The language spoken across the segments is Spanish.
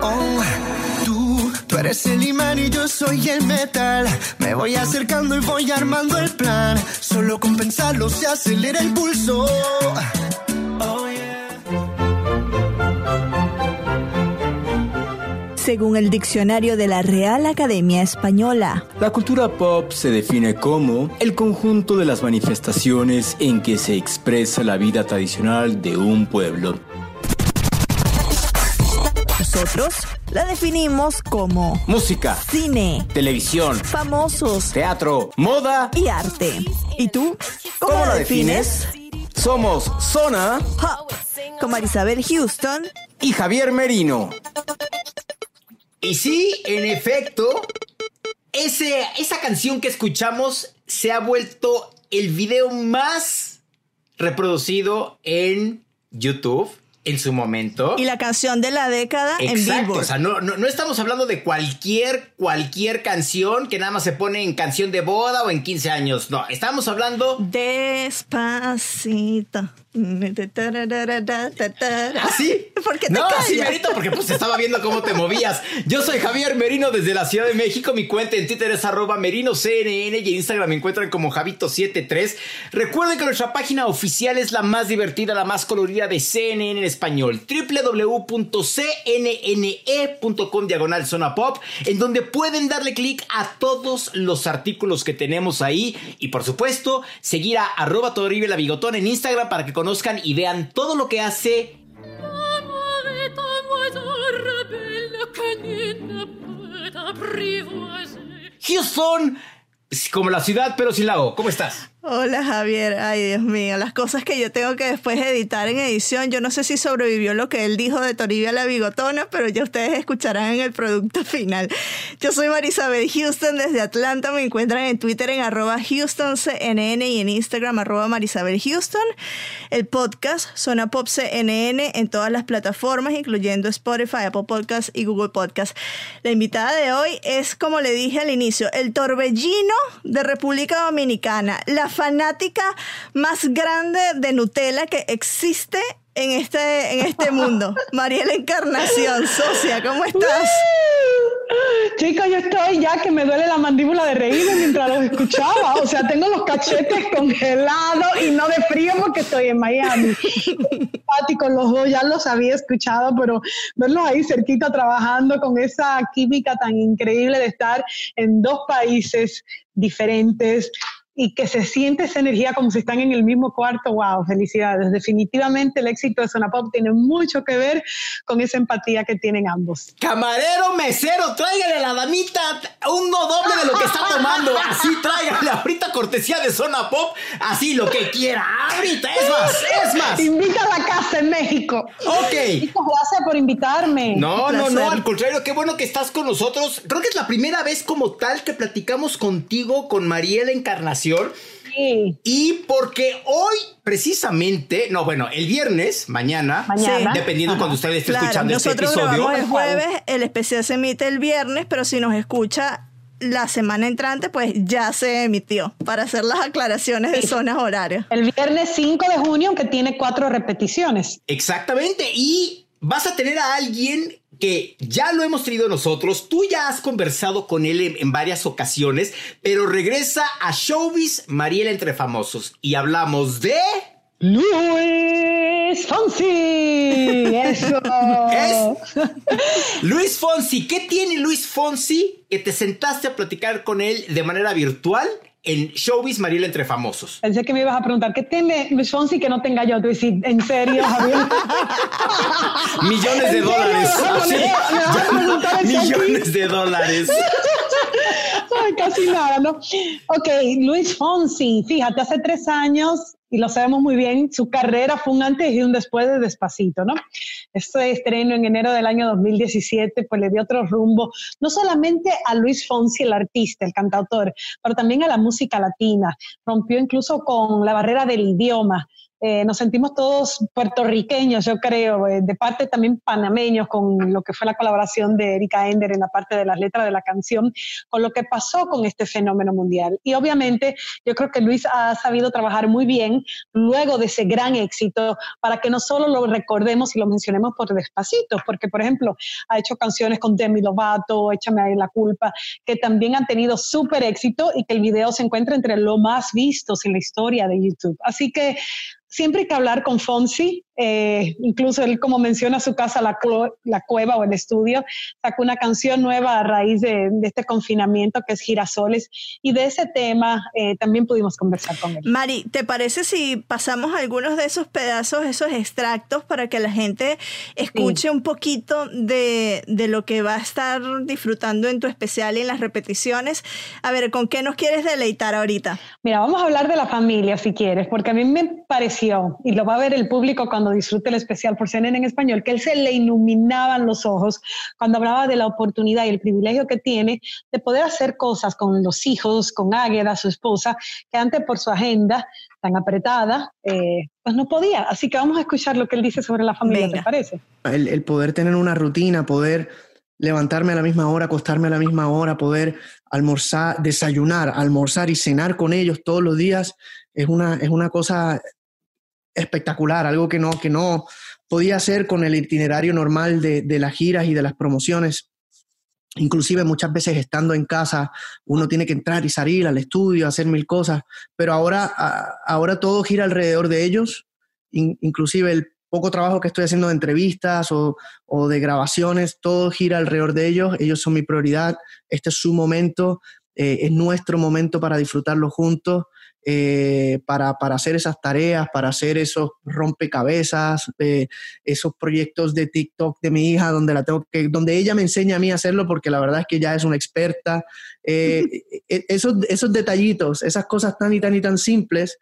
Oh, tú, tú eres el imán y yo soy el metal. Me voy acercando y voy armando el plan. Solo con pensarlo se acelera el pulso. Oh, según el diccionario de la Real Academia Española. La cultura pop se define como el conjunto de las manifestaciones en que se expresa la vida tradicional de un pueblo. Nosotros la definimos como música, cine, televisión, famosos, teatro, moda y arte. ¿Y tú? ¿Cómo, la defines? Somos Zona Pop con Marisabel Houston y Javier Merino. Y sí, en efecto, ese, esa canción que escuchamos se ha vuelto el video más reproducido en YouTube en su momento. Y la canción de la década Exacto, en Billboard. O sea, no, no, no, estamos hablando de cualquier, cualquier canción que nada más se pone en canción de boda o en 15 años. No, estamos hablando. Despacito. ¿Así? ¿Por No, callas? sí, Merito, porque pues estaba viendo cómo te movías. Yo soy Javier Merino desde la Ciudad de México. Mi cuenta en Twitter es arroba merinoCNN y en Instagram me encuentran como Javito73. Recuerden que nuestra página oficial es la más divertida, la más colorida de CNN en español. www.cnne.com diagonal zona pop, en donde pueden darle clic a todos los artículos que tenemos ahí. Y por supuesto, seguir a arroba la Bigotón en Instagram para que conozcan y vean todo lo que hace Houston, como la ciudad, pero sin la O. ¿Cómo estás? Hola Javier, ay Dios mío, las cosas que yo tengo que después editar en edición, yo no sé si sobrevivió lo que él dijo de Toribia la bigotona, pero ya ustedes escucharán en el producto final. Yo soy Marisabel Houston desde Atlanta, me encuentran en Twitter en arroba HoustonCNN y en Instagram arroba Marisabel Houston. El podcast Zona Pop CNN en todas las plataformas, incluyendo Spotify, Apple Podcasts y Google Podcasts. La invitada de hoy es, como le dije al inicio, el torbellino de República Dominicana, la fanática más grande de Nutella que existe en este, en este mundo. Mariela Encarnación, socia, ¿cómo estás? Chicos, yo estoy ya que me duele la mandíbula de reírme mientras los escuchaba. O sea, tengo los cachetes congelados y no de frío porque estoy en Miami. Simpáticos los dos, ya los había escuchado, pero verlos ahí cerquita trabajando con esa química tan increíble de estar en dos países diferentes, y que se siente esa energía como si están en el mismo cuarto, wow, felicidades. Definitivamente el éxito de Zona Pop tiene mucho que ver con esa empatía que tienen ambos. Camarero, mesero, tráigale a la damita uno doble de lo que está tomando. Así tráigale ahorita cortesía de Zona Pop, así lo que quiera. Ahorita, es más, es más. Invita a la casa en México. Ok. Gracias por invitarme. No, no, no, al contrario, qué bueno que estás con nosotros. Creo que es la primera vez como tal que platicamos contigo, con Mariela Encarnación. Sí. Y porque hoy, precisamente, no, bueno, el viernes, mañana, Mañana. dependiendo cuando usted esté Claro, escuchando este nosotros episodio. grabamos el jueves, el especial se emite el viernes, pero si nos escucha la semana entrante, pues ya se emitió para hacer las aclaraciones de zonas horarias. El viernes 5 de junio, que tiene cuatro repeticiones. Exactamente. Y vas a tener a alguien que ya lo hemos tenido nosotros, tú ya has conversado con él en, en, varias ocasiones, pero regresa a Showbiz Mariela entre famosos y hablamos de... Luis Fonsi. Eso. ¿Es? Luis Fonsi. ¿Qué tiene Luis Fonsi que te sentaste a platicar con él de manera virtual? En Showbiz Mariela entre famosos. Pensé que me ibas a preguntar, ¿qué tiene Luis Fonsi que no tenga yo? ¿en serio, Javier? Millones de dólares. Millones de dólares. Ay, casi nada, ¿no? Ok, Luis Fonsi, fíjate, hace tres años, y lo sabemos muy bien, su carrera fue un antes y un después de Despacito, ¿no? Este estreno en enero del año 2017, pues le dio otro rumbo, no solamente a Luis Fonsi, el artista, el cantautor, pero también a la música latina. Rompió incluso con la barrera del idioma eh, nos sentimos todos puertorriqueños, yo creo, eh, de parte también panameños con lo que fue la colaboración de Erika Ender en la parte de las letras de la canción, con lo que pasó con este fenómeno mundial. Y obviamente yo creo que Luis ha sabido trabajar muy bien luego de ese gran éxito para que no solo lo recordemos y lo mencionemos por despacito, porque por ejemplo ha hecho canciones con Demi Lovato, Échame ahí la culpa, que también han tenido súper éxito y que el video se encuentra entre los más vistos en la historia de YouTube. Así que siempre hay que hablar con Fonsi, eh, incluso él como menciona su casa, la, la, cueva o el estudio, sacó una canción nueva a raíz de, este confinamiento que es Girasoles y de ese tema eh, también pudimos conversar con él. Mari, ¿te parece si pasamos algunos de esos pedazos, esos extractos para que la gente escuche un poquito de, de, lo que va a estar disfrutando en tu especial y en las repeticiones? A ver, ¿con qué nos quieres deleitar ahorita? Mira, vamos a hablar de la familia si quieres, porque a mí me pareció, y lo va a ver el público cuando disfrute el especial por CNN en español, que él se le iluminaban los ojos cuando hablaba de la oportunidad y el privilegio que tiene de poder hacer cosas con los hijos, con Águeda, su esposa, que antes por su agenda tan apretada, eh, pues no podía. Así que vamos a escuchar lo que él dice sobre la familia, ¿te parece? El, el poder tener una rutina, poder levantarme a la misma hora, acostarme a la misma hora, poder almorzar, desayunar, almorzar y cenar con ellos todos los días, es una, es una cosa espectacular, algo que no, que no podía hacer con el itinerario normal de, de las giras y de las promociones. Inclusive muchas veces estando en casa, uno tiene que entrar y salir al estudio, hacer mil cosas, pero ahora, ahora todo gira alrededor de ellos, inclusive el poco trabajo que estoy haciendo de entrevistas o, o, de grabaciones, todo gira alrededor de ellos, ellos son mi prioridad, este es su momento, eh, es nuestro momento para disfrutarlo juntos eh, para, hacer esas tareas, para hacer esos rompecabezas, eh, esos proyectos de TikTok de mi hija, donde, la tengo que, donde ella me enseña a mí a hacerlo, porque la verdad es que ya es una experta. Eh, e, esos, esos detallitos, esas cosas tan y tan y tan simples,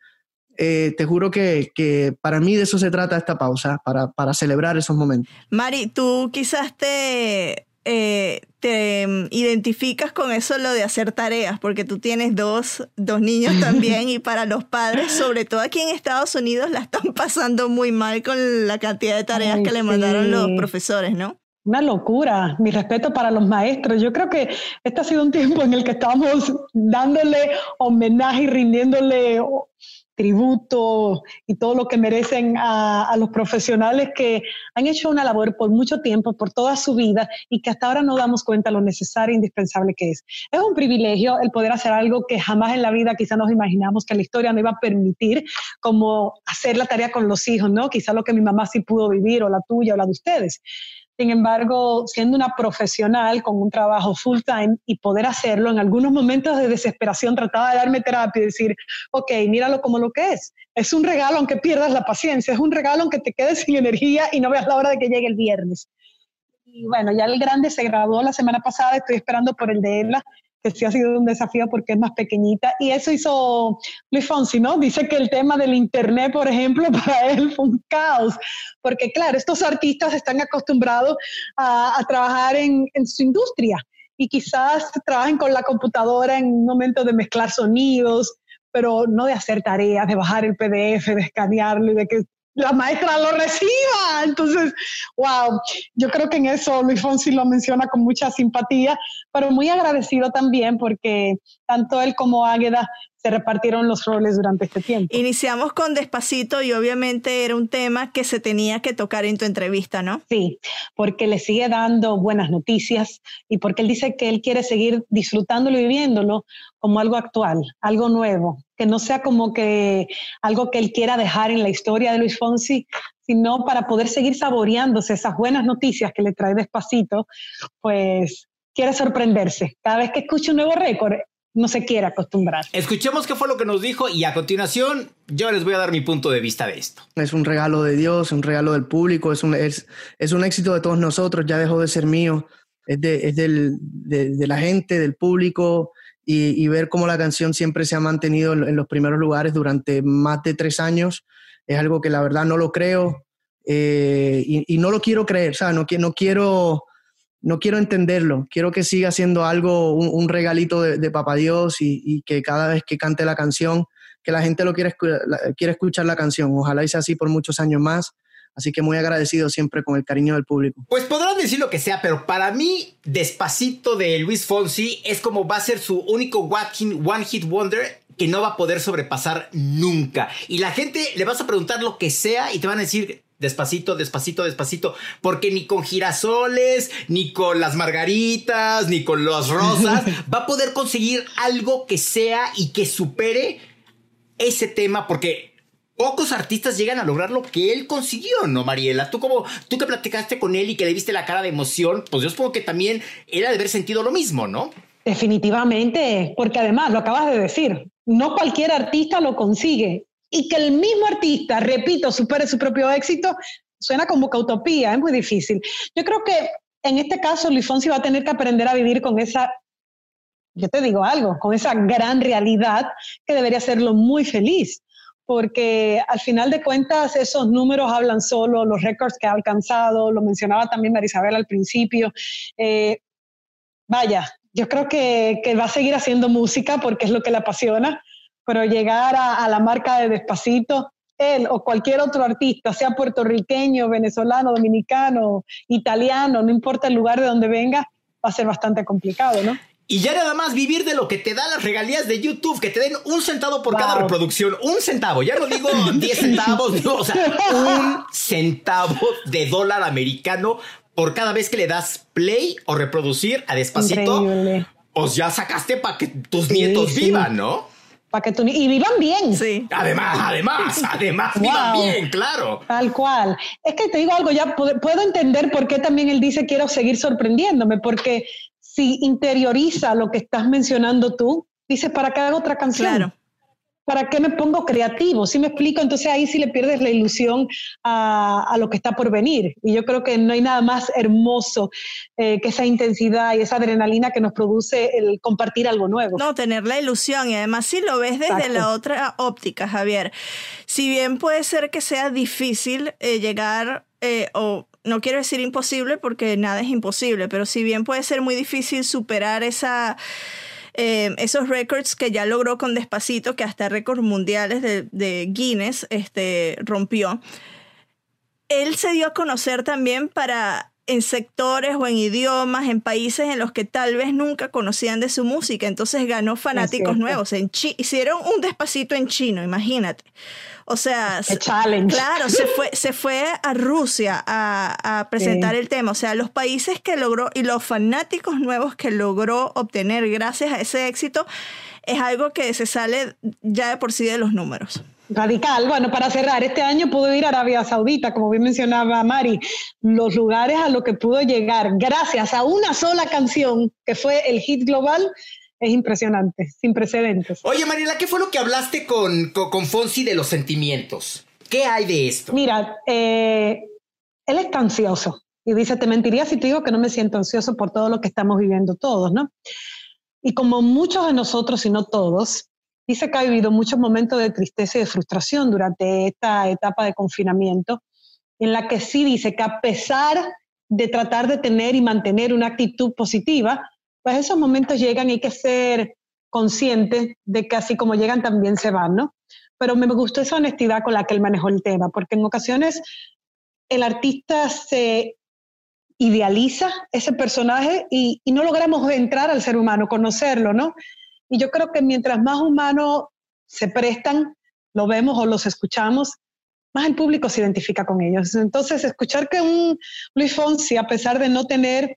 te juro que, que, para mí de eso se trata esta pausa, para, para celebrar esos momentos. Mari, tú quizás te eh, te mm, identificas con eso lo de hacer tareas, porque tú tienes dos, dos niños también y para los padres, sobre todo aquí en Estados Unidos, la están pasando muy mal con la cantidad de tareas que le mandaron los profesores, ¿no? Una locura, mi respeto para los maestros. Yo creo que este ha sido un tiempo en el que estamos dándole homenaje y rindiéndole tributo y todo lo que merecen a, los profesionales que han hecho una labor por mucho tiempo, por toda su vida y que hasta ahora no damos cuenta lo necesario e indispensable que es. Es un privilegio el poder hacer algo que jamás en la vida quizá nos imaginamos que la historia no iba a permitir, como hacer la tarea con los hijos, ¿no? Quizá lo que mi mamá sí pudo vivir o la tuya o la de ustedes. Sin embargo, siendo una profesional con un trabajo full time y poder hacerlo, en algunos momentos de desesperación trataba de darme terapia y decir, ok, míralo como lo que es. Es un regalo aunque pierdas la paciencia, es un regalo aunque te quedes sin energía y no veas la hora de que llegue el viernes. Y bueno, ya el grande se graduó la semana pasada, estoy esperando por el de Ella sí ha sido un desafío porque es más pequeñita. Y eso hizo Luis Fonsi, ¿no? Dice que el tema del Internet, por ejemplo, para él fue un caos, porque claro, estos artistas están acostumbrados a, trabajar en, en su industria y quizás trabajen con la computadora en un momento de mezclar sonidos, pero no de hacer tareas, de bajar el PDF, de escanearlo y de que la maestra lo reciba. Entonces, wow, yo creo que en eso Luis Fonsi lo menciona con mucha simpatía, pero muy agradecido también porque tanto él como Águeda se repartieron los roles durante este tiempo. Iniciamos con Despacito y obviamente era un tema que se tenía que tocar en tu entrevista, ¿no? Sí, porque le sigue dando buenas noticias y porque él dice que él quiere seguir disfrutándolo y viviéndolo como algo actual, algo nuevo, que no sea como que algo que él quiera dejar en la historia de Luis Fonsi, sino para poder seguir saboreándose esas buenas noticias que le trae Despacito, pues quiere sorprenderse. Cada vez que escucha un nuevo récord, no se quiere acostumbrar. Escuchemos qué fue lo que nos dijo y a continuación yo les voy a dar mi punto de vista de esto. Es un regalo de Dios, un regalo del público, es un, es, es un éxito de todos nosotros, ya dejó de ser mío, es, de, es del, de, la gente, del público y, ver cómo la canción siempre se ha mantenido en, los primeros lugares durante más de tres años, es algo que la verdad no lo creo eh, y, no lo quiero creer, o sea, no, no quiero no quiero entenderlo, quiero que siga siendo algo, un, regalito de, Papá Dios y, que cada vez que cante la canción, que la gente lo quiere, quiere escuchar la canción. Ojalá sea así por muchos años más. Así que muy agradecido siempre con el cariño del público. Pues podrán decir lo que sea, pero para mí, Despacito de Luis Fonsi es como va a ser su único One Hit Wonder que no va a poder sobrepasar nunca. Y la gente le vas a preguntar lo que sea y te van a decir, Despacito, despacito, despacito. Porque ni con girasoles, ni con las margaritas, ni con las rosas va a poder conseguir algo que sea y que supere ese tema. Porque pocos artistas llegan a lograr lo que él consiguió, ¿no, Mariela? Tú como, tú que platicaste con él y que le viste la cara de emoción, pues yo supongo que también era de haber sentido lo mismo, ¿no? Definitivamente, porque además, lo acabas de decir, no cualquier artista lo consigue. Y que el mismo artista, repito, supere su propio éxito, suena como que utopía, es muy difícil. Yo creo que en este caso Luis Fonsi va a tener que aprender a vivir con esa, yo te digo algo, con esa gran realidad que debería hacerlo muy feliz porque al final de cuentas esos números hablan solo, los récords que ha alcanzado, lo mencionaba también Marisabel al principio. Eh, vaya, yo creo que, va a seguir haciendo música porque es lo que le apasiona, pero llegar a, la marca de Despacito, él o cualquier otro artista, sea puertorriqueño, venezolano, dominicano, italiano, no importa el lugar de donde venga, va a ser bastante complicado, ¿no? Y ya nada más vivir de lo que te da las regalías de YouTube, que te den un centavo por cada reproducción. Un centavo, ya no digo 10 centavos, o sea, un centavo de dólar americano por cada vez que le das play o reproducir a despacito. Pues ya sacaste para que tus nietos vivan, ¿no? Para que tu, y vivan bien. Sí. Además, además, además, vivan bien, claro. Tal cual. Es que te digo algo, ya puedo entender por qué también él dice quiero seguir sorprendiéndome, porque si interioriza lo que estás mencionando tú, dices, ¿para qué hago otra canción? Claro. ¿Para qué me pongo creativo? Si me explico, entonces ahí sí le pierdes la ilusión a, lo que está por venir. Y yo creo que no hay nada más hermoso eh, que esa intensidad y esa adrenalina que nos produce el compartir algo nuevo. No, tener la ilusión. Y además si lo ves desde la otra óptica, Javier, si bien puede ser que sea difícil eh, llegar eh, o no quiero decir imposible porque nada es imposible, pero si bien puede ser muy difícil superar esa, eh, esos récords que ya logró con Despacito, que hasta récords mundiales de, Guinness este, rompió, él se dio a conocer también para en sectores o en idiomas, en países en los que tal vez nunca conocían de su música. Entonces ganó fanáticos nuevos. En hicieron un despacito en chino, imagínate. O sea, claro, se fue, se fue a Rusia a, presentar el tema. O sea, los países que logró y los fanáticos nuevos que logró obtener gracias a ese éxito es algo que se sale ya de por sí de los números. Radical. Bueno, para cerrar, este año pudo ir a Arabia Saudita, como bien mencionaba Mari, los lugares a los que pudo llegar gracias a una sola canción que fue el hit global es impresionante, sin precedentes. Oye, Mariela, ¿qué fue lo que hablaste con, con, Fonsi de los sentimientos? ¿Qué hay de esto? Mira, eh, él está ansioso y dice, te mentiría si te digo que no me siento ansioso por todo lo que estamos viviendo todos, ¿no? Y como muchos de nosotros, y no todos, dice que ha vivido muchos momentos de tristeza y de frustración durante esta etapa de confinamiento, en la que sí dice que a pesar de tratar de tener y mantener una actitud positiva, pues esos momentos llegan y hay que ser consciente de que así como llegan también se van, ¿no? Pero me gustó esa honestidad con la que él manejó el tema, porque en ocasiones el artista se idealiza ese personaje y, no logramos entrar al ser humano, conocerlo, ¿no? Y yo creo que mientras más humanos se prestan, lo vemos o los escuchamos, más el público se identifica con ellos. Entonces, escuchar que un Luis Fonsi, a pesar de no tener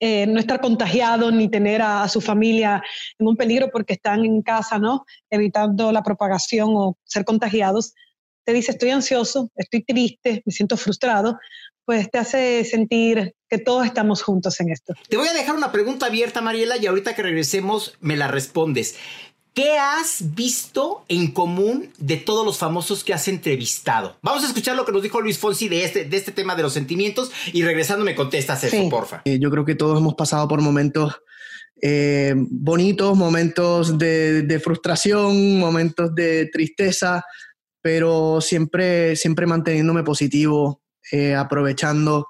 eh, no estar contagiado ni tener a, su familia en un peligro porque están en casa, ¿no? Evitando la propagación o ser contagiados, te dice estoy ansioso, estoy triste, me siento frustrado, pues te hace sentir que todos estamos juntos en esto. Te voy a dejar una pregunta abierta, Mariela, y ahorita que regresemos me la respondes. ¿Qué has visto en común de todos los famosos que has entrevistado? Vamos a escuchar lo que nos dijo Luis Fonsi de este, de este tema de los sentimientos y regresando me contestas eso, porfa. Eh, yo creo que todos hemos pasado por momentos eh, bonitos, momentos de, frustración, momentos de tristeza, pero siempre, siempre manteniéndome positivo, eh, aprovechando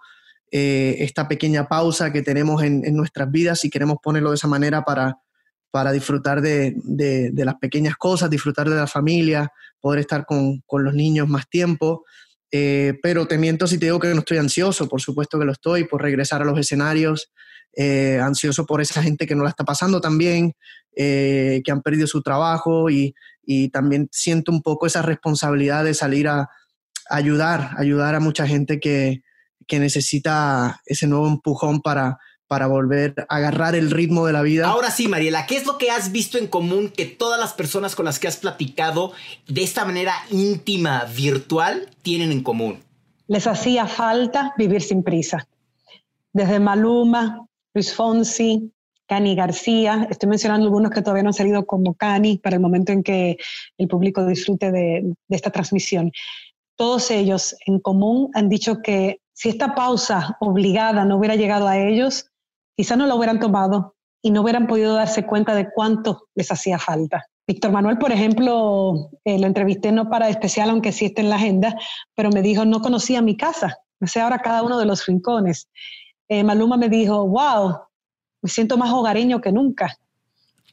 esta pequeña pausa que tenemos en, nuestras vidas, si queremos ponerlo de esa manera, para para disfrutar de, las pequeñas cosas, disfrutar de la familia, poder estar con, los niños más tiempo. Eh, pero te miento si te digo que no estoy ansioso, por supuesto que lo estoy, por regresar a los escenarios, eh, ansioso por esa gente que no la está pasando tan bien, que han perdido su trabajo y, y, también siento un poco esa responsabilidad de salir a, ayudar, ayudar a mucha gente que, que necesita ese nuevo empujón para, para volver a agarrar el ritmo de la vida. Ahora sí, Mariela, ¿qué es lo que has visto en común que todas las personas con las que has platicado de esta manera íntima, virtual, tienen en común? Les hacía falta vivir sin prisa. Desde Maluma, Luis Fonsi, Cani García, estoy mencionando algunos que todavía no han salido como Cani para el momento en que el público disfrute de, de esta transmisión. Todos ellos en común han dicho que si esta pausa obligada no hubiera llegado a ellos, quizá no la hubieran tomado y no hubieran podido darse cuenta de cuánto les hacía falta. Víctor Manuel, por ejemplo, eh, lo entrevisté no para especial, aunque sí está en la agenda, pero me dijo, no conocía mi casa, me sé ahora cada uno de los rincones. Eh, Maluma me dijo, wow, me siento más hogareño que nunca.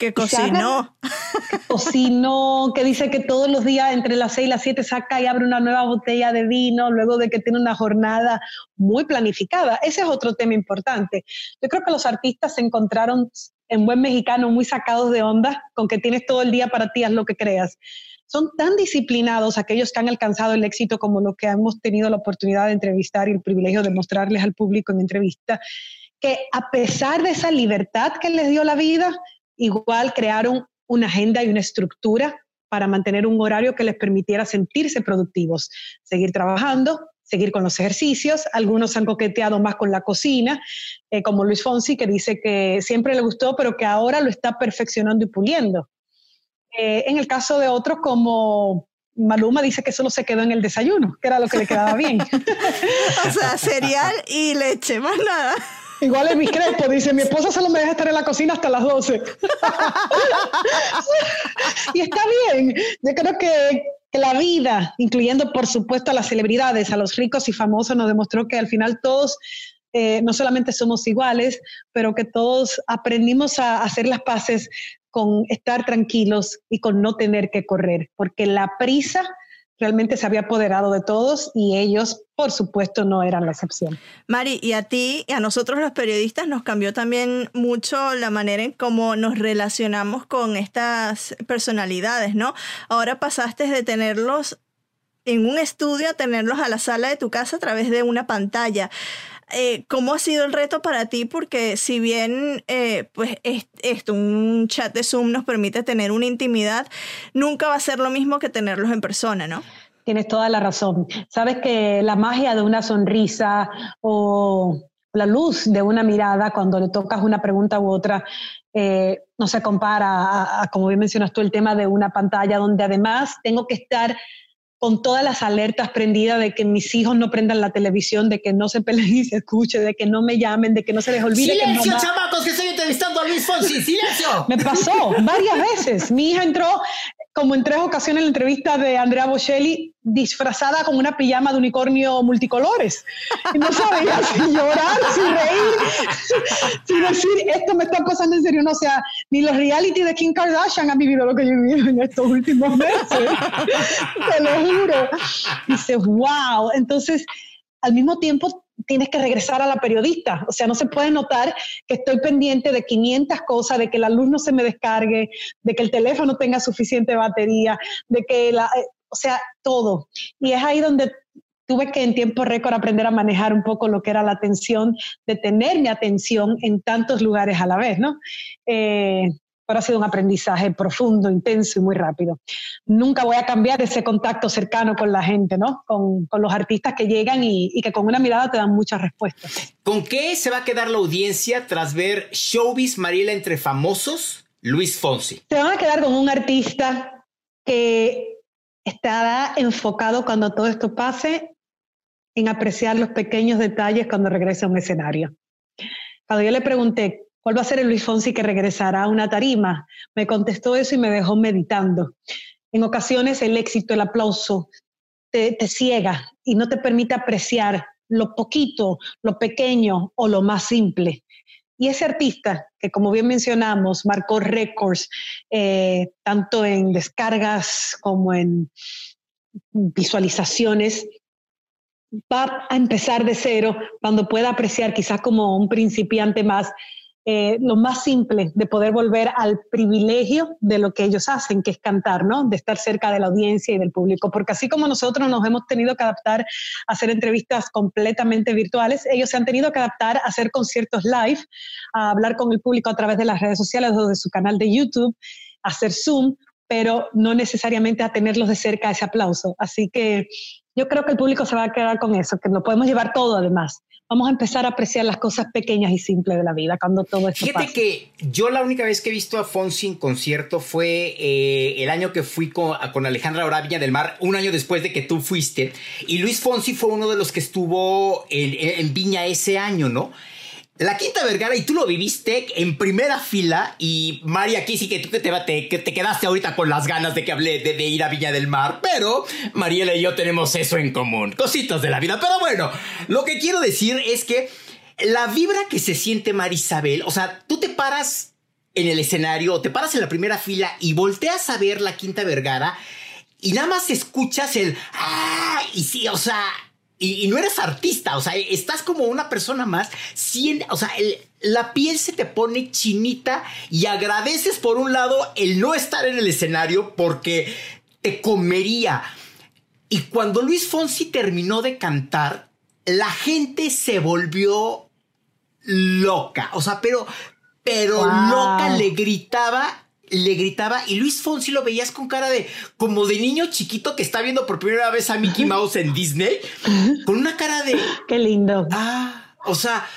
Que cocinó. Que cocinó, que dice que todos los días entre las 6 y las 7 saca y abre una nueva botella de vino, luego de que tiene una jornada muy planificada. Ese es otro tema importante. Yo creo que los artistas se encontraron en buen mexicano muy sacados de onda con que tienes todo el día para ti, haz lo que creas. Son tan disciplinados aquellos que han alcanzado el éxito como los que hemos tenido la oportunidad de entrevistar y el privilegio de mostrarles al público en entrevista, que a pesar de esa libertad que les dio la vida, igual crearon una agenda y una estructura para mantener un horario que les permitiera sentirse productivos, seguir trabajando, seguir con los ejercicios. Algunos han coqueteado más con la cocina, eh, como Luis Fonsi, que dice que siempre le gustó, pero que ahora lo está perfeccionando y puliendo. Eh, en el caso de otros, como Maluma dice que solo se quedó en el desayuno, que era lo que le quedaba bien. cereal y leche, más nada. Igual es mi Crespo dice, mi esposa solo me deja estar en la cocina hasta las 12. y está bien. Yo creo que, la vida, incluyendo por supuesto a las celebridades, a los ricos y famosos, nos demostró que al final todos eh, no solamente somos iguales, pero que todos aprendimos a hacer las paces con estar tranquilos y con no tener que correr, porque la prisa realmente se había apoderado de todos y ellos, por supuesto, no eran la excepción. Mari, y a ti y a nosotros los periodistas nos cambió también mucho la manera en cómo nos relacionamos con estas personalidades, ¿no? Ahora pasaste de tenerlos en un estudio a tenerlos a la sala de tu casa a través de una pantalla. Eh, ¿cómo ha sido el reto para ti? Porque si bien eh, pues esto, un chat de Zoom nos permite tener una intimidad, nunca va a ser lo mismo que tenerlos en persona, ¿no? Tienes toda la razón. Sabes que la magia de una sonrisa o la luz de una mirada cuando le tocas una pregunta u otra eh, no se compara a, como bien mencionas tú, el tema de una pantalla donde además tengo que estar con todas las alertas prendidas de que mis hijos no prendan la televisión, de que no se peleen y se escuche, de que no me llamen, de que no se les olvide. ¡Silencio, chamacos, que estoy entrevistando a Luis Fonsi! ¡Silencio! Me pasó varias veces. Mi hija entró como en tres ocasiones en la entrevista de Andrea Bocelli, disfrazada con una pijama de unicornio multicolores. No sabía si llorar, si reír, si decir, esto me está pasando en serio. No, o sea, ni los reality de Kim Kardashian han vivido lo que yo he vivido en estos últimos meses. Te lo juro. Dices, wow. Entonces, al mismo tiempo tienes que regresar a la periodista. O sea, no se puede notar que estoy pendiente de 500 cosas, de que la luz no se me descargue, de que el teléfono tenga suficiente batería, de que la... Eh, o sea, todo. Y es ahí donde tuve que en tiempo récord aprender a manejar un poco lo que era la atención, de tener mi atención en tantos lugares a la vez, ¿no? Eh, pero ha sido un aprendizaje profundo, intenso y muy rápido. Nunca voy a cambiar ese contacto cercano con la gente, ¿no? Con, con los artistas que llegan y, y, que con una mirada te dan muchas respuestas. ¿Con qué se va a quedar la audiencia tras ver Showbiz Mariela entre famosos? Luis Fonsi. Se van a quedar con un artista que estará enfocado cuando todo esto pase en apreciar los pequeños detalles cuando regrese a un escenario. Cuando yo le pregunté ¿Cuál va a ser el Luis Fonsi que regresará a una tarima? Me contestó eso y me dejó meditando. En ocasiones el éxito, el aplauso, te, ciega y no te permite apreciar lo poquito, lo pequeño o lo más simple. Y ese artista, que como bien mencionamos, marcó récords, eh, tanto en descargas como en visualizaciones, va a empezar de cero cuando pueda apreciar quizás como un principiante más eh, lo más simple de poder volver al privilegio de lo que ellos hacen, que es cantar, ¿no? De estar cerca de la audiencia y del público. Porque así como nosotros nos hemos tenido que adaptar a hacer entrevistas completamente virtuales, ellos se han tenido que adaptar a hacer conciertos live, a hablar con el público a través de las redes sociales o de su canal de YouTube, a hacer Zoom, pero no necesariamente a tenerlos de cerca ese aplauso. Así que yo creo que el público se va a quedar con eso, que lo podemos llevar todo además vamos a empezar a apreciar las cosas pequeñas y simples de la vida cuando todo esto Fíjate que yo la única vez que he visto a Fonsi en concierto fue eh, el año que fui con, con Alejandra Oravilla del Mar, un año después de que tú fuiste. Y Luis Fonsi fue uno de los que estuvo en Viña ese año, ¿no? La Quinta Vergara, y tú lo viviste en primera fila, y María, aquí sí que tú te, te, te quedaste ahorita con las ganas de que hablé de, ir a Viña del Mar, pero Mariela y yo tenemos eso en común, cositas de la vida. Pero bueno, lo que quiero decir es que la vibra que se siente Marisabel, o sea, tú te paras en el escenario, te paras en la primera fila y volteas a ver la Quinta Vergara, y nada más escuchas el ¡Ah! Y sí, o sea, y, no eres artista, o sea, estás como una persona más, o sea, la piel se te pone chinita y agradeces por un lado el no estar en el escenario porque te comería. Y cuando Luis Fonsi terminó de cantar, la gente se volvió loca, o sea, pero, pero loca, le gritaba le gritaba y Luis Fonsi lo veías con cara de como de niño chiquito que está viendo por primera vez a Mickey Mouse en Disney con una cara de qué lindo. Ah, o sea,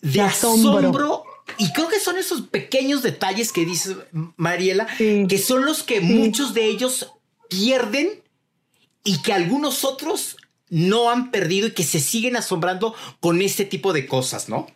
de, asombro. Y creo que son esos pequeños detalles que dice Mariela, que son los que muchos de ellos pierden y que algunos otros no han perdido y que se siguen asombrando con este tipo de cosas, ¿no?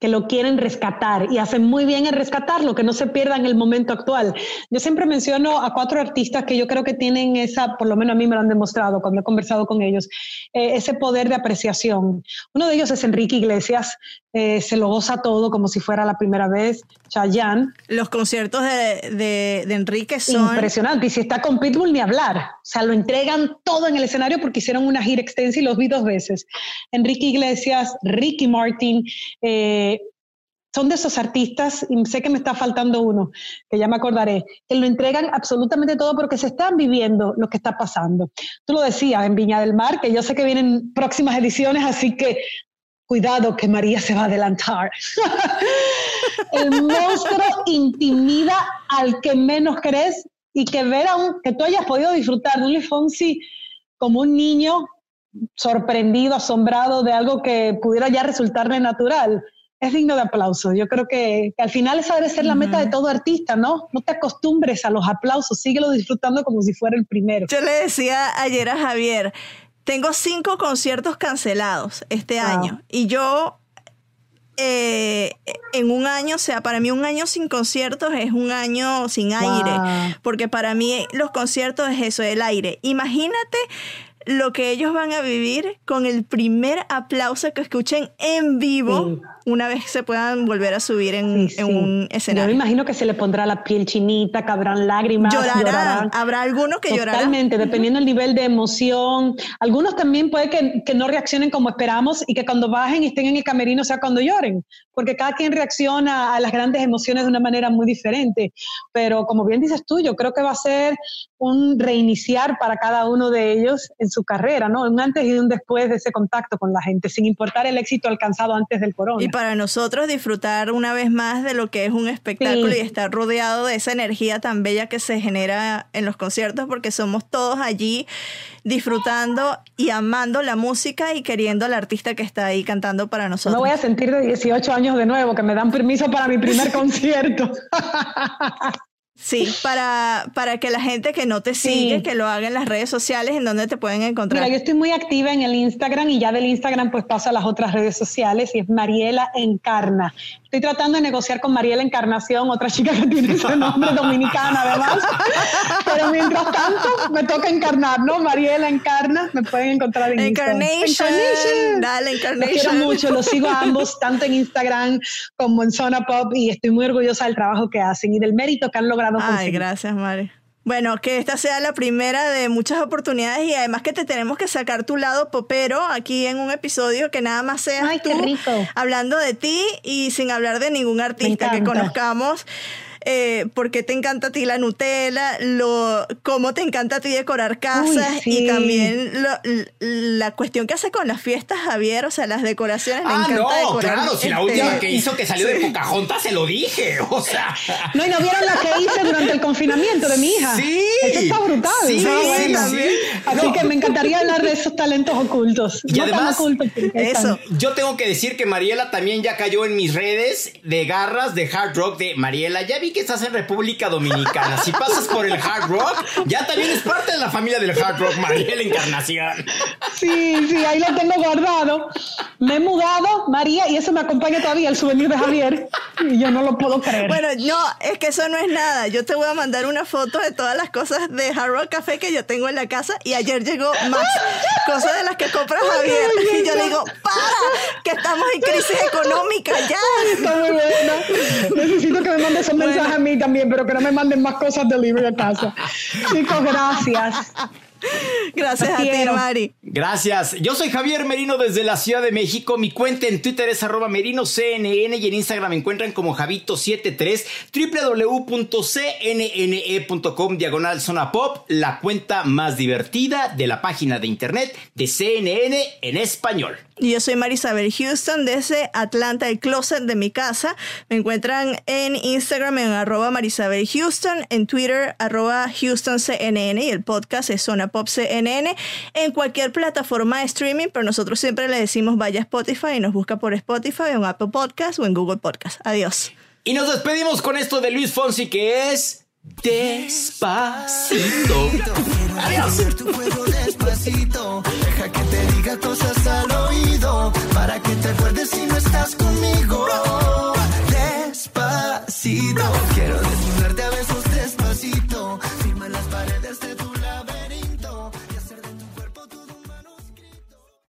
Que lo quieren rescatar y hacen muy bien en rescatarlo, que no se pierda en el momento actual. Yo siempre menciono a cuatro artistas que yo creo que tienen esa, por lo menos a mí me lo han demostrado cuando he conversado con ellos, eh, ese poder de apreciación. Uno de ellos es Enrique Iglesias, eh, se lo goza todo como si fuera la primera vez. Chayanne. Los conciertos de, de, de, Enrique son... Impresionante. Y si está con Pitbull, ni hablar. O sea, lo entregan todo en el escenario porque hicieron una gira extensa y los vi dos veces. Enrique Iglesias, Ricky Martin, eh, son de esos artistas, y sé que me está faltando uno, que ya me acordaré, que lo entregan absolutamente todo porque se están viviendo lo que está pasando. Tú lo decías en Viña del Mar, que yo sé que vienen próximas ediciones, así que cuidado que María se va a adelantar. El monstruo intimida al que menos crees y que ver aún que tú hayas podido disfrutar de un Luis Fonsi como un niño sorprendido, asombrado de algo que pudiera ya resultarle natural es digno de aplauso. Yo creo que, al final esa debe ser la meta de todo artista, ¿no? No te acostumbres a los aplausos, síguelo disfrutando como si fuera el primero. Yo le decía ayer a Javier, tengo cinco conciertos cancelados este año y yo eh, en un año, o sea, para mí un año sin conciertos es un año sin aire, porque para mí los conciertos es eso, el aire. Imagínate lo que ellos van a vivir con el primer aplauso que escuchen en vivo una vez se puedan volver a subir en, un escenario. Yo me imagino que se le pondrá la piel chinita, cabrán lágrimas. Llorarán. Habrá algunos que llorarán. Totalmente, dependiendo del nivel de emoción. Algunos también puede que, que, no reaccionen como esperamos y que cuando bajen y estén en el camerino sea cuando lloren, porque cada quien reacciona a las grandes emociones de una manera muy diferente. Pero como bien dices tú, yo creo que va a ser un reiniciar para cada uno de ellos en su carrera, ¿no? Un antes y un después de ese contacto con la gente, sin importar el éxito alcanzado antes del corona para nosotros disfrutar una vez más de lo que es un espectáculo y estar rodeado de esa energía tan bella que se genera en los conciertos, porque somos todos allí disfrutando y amando la música y queriendo al artista que está ahí cantando para nosotros. No voy a sentir de 18 años de nuevo, que me dan permiso para mi primer concierto. Sí, para, para que la gente que no te sigue, que lo haga en las redes sociales, en donde te pueden encontrar. Mira, yo estoy muy activa en el Instagram y ya del Instagram pues paso a las otras redes sociales y es Mariela Encarna. Estoy tratando de negociar con Mariela Encarnación, otra chica que tiene ese nombre dominicana además. Pero mientras tanto, me toca encarnar, ¿no? Mariela encarna, me pueden encontrar en Encarnation. Instagram. Dale, Los quiero Encarnation. mucho, los sigo a ambos, tanto en Instagram como en Zona Pop, y estoy muy orgullosa del trabajo que hacen y del mérito que han logrado Ay, conseguir. gracias, Mari. Bueno, que esta sea la primera de muchas oportunidades y además que te tenemos que sacar tu lado popero aquí en un episodio que nada más seas Ay, tú rico. hablando de ti y sin hablar de ningún artista que conozcamos. Eh, por qué te encanta a ti la Nutella, lo, cómo te encanta a ti decorar casas sí. y también lo- la cuestión que hace con las fiestas, Javier, o sea, las decoraciones. me Ah, encanta no, decorar, claro, si la este, última que hizo que salió de Pocahontas se lo dije, o sea. No, y no vieron la que hice durante el confinamiento de mi hija. Sí. Eso está brutal. Sí, está sí, bueno. sí. Así No. que me encantaría hablar de esos talentos ocultos. Y no tan además, ocultos, eso. Yo tengo que decir que Mariela también ya cayó en mis redes de garras de hard rock de Mariela. Ya vi que estás en República Dominicana. Si pasas por el hard rock, ya también es parte de la familia del hard rock, Mariela Encarnación. Sí, sí, ahí lo tengo guardado. Me he mudado, María, y eso me acompaña todavía, el souvenir de Javier. Y yo no lo puedo creer. Bueno, no, es que eso no es nada. Yo te voy a mandar una foto de todas las cosas de Hard Rock Café que yo tengo en la casa y ayer llegó más cosas de las que compra Javier. Y yo le digo, para, que estamos en crisis económica ya. Está muy buena. Necesito que me mandes esos Bueno. mensajes a mí también, pero que no me manden más cosas de libro a casa. Chicos, gracias. Gracias a ti. Mari. Gracias. Yo soy Javier Merino desde la Ciudad de México. Mi cuenta en Twitter es arroba merinoCNN y en Instagram me encuentran como Javito73, www.cnne.com, diagonal zona pop, la cuenta más divertida de la página de internet de CNN en español. Y yo soy Marisabel Houston desde Atlanta, el closet de mi casa. Me encuentran en Instagram en arroba Marisabel Houston, en Twitter arroba HoustonCNN y el podcast es Zona Pop CNN en cualquier plataforma de streaming, pero nosotros siempre le decimos vaya a Spotify y nos busca por Spotify, en Apple Podcast o en Google Podcast. Adiós. Y nos despedimos con esto de Luis Fonsi que es despacito. Adiós. despacito. Deja que te diga cosas al oído para que te acuerdes si no estás conmigo. Despacito. Quiero desnudarte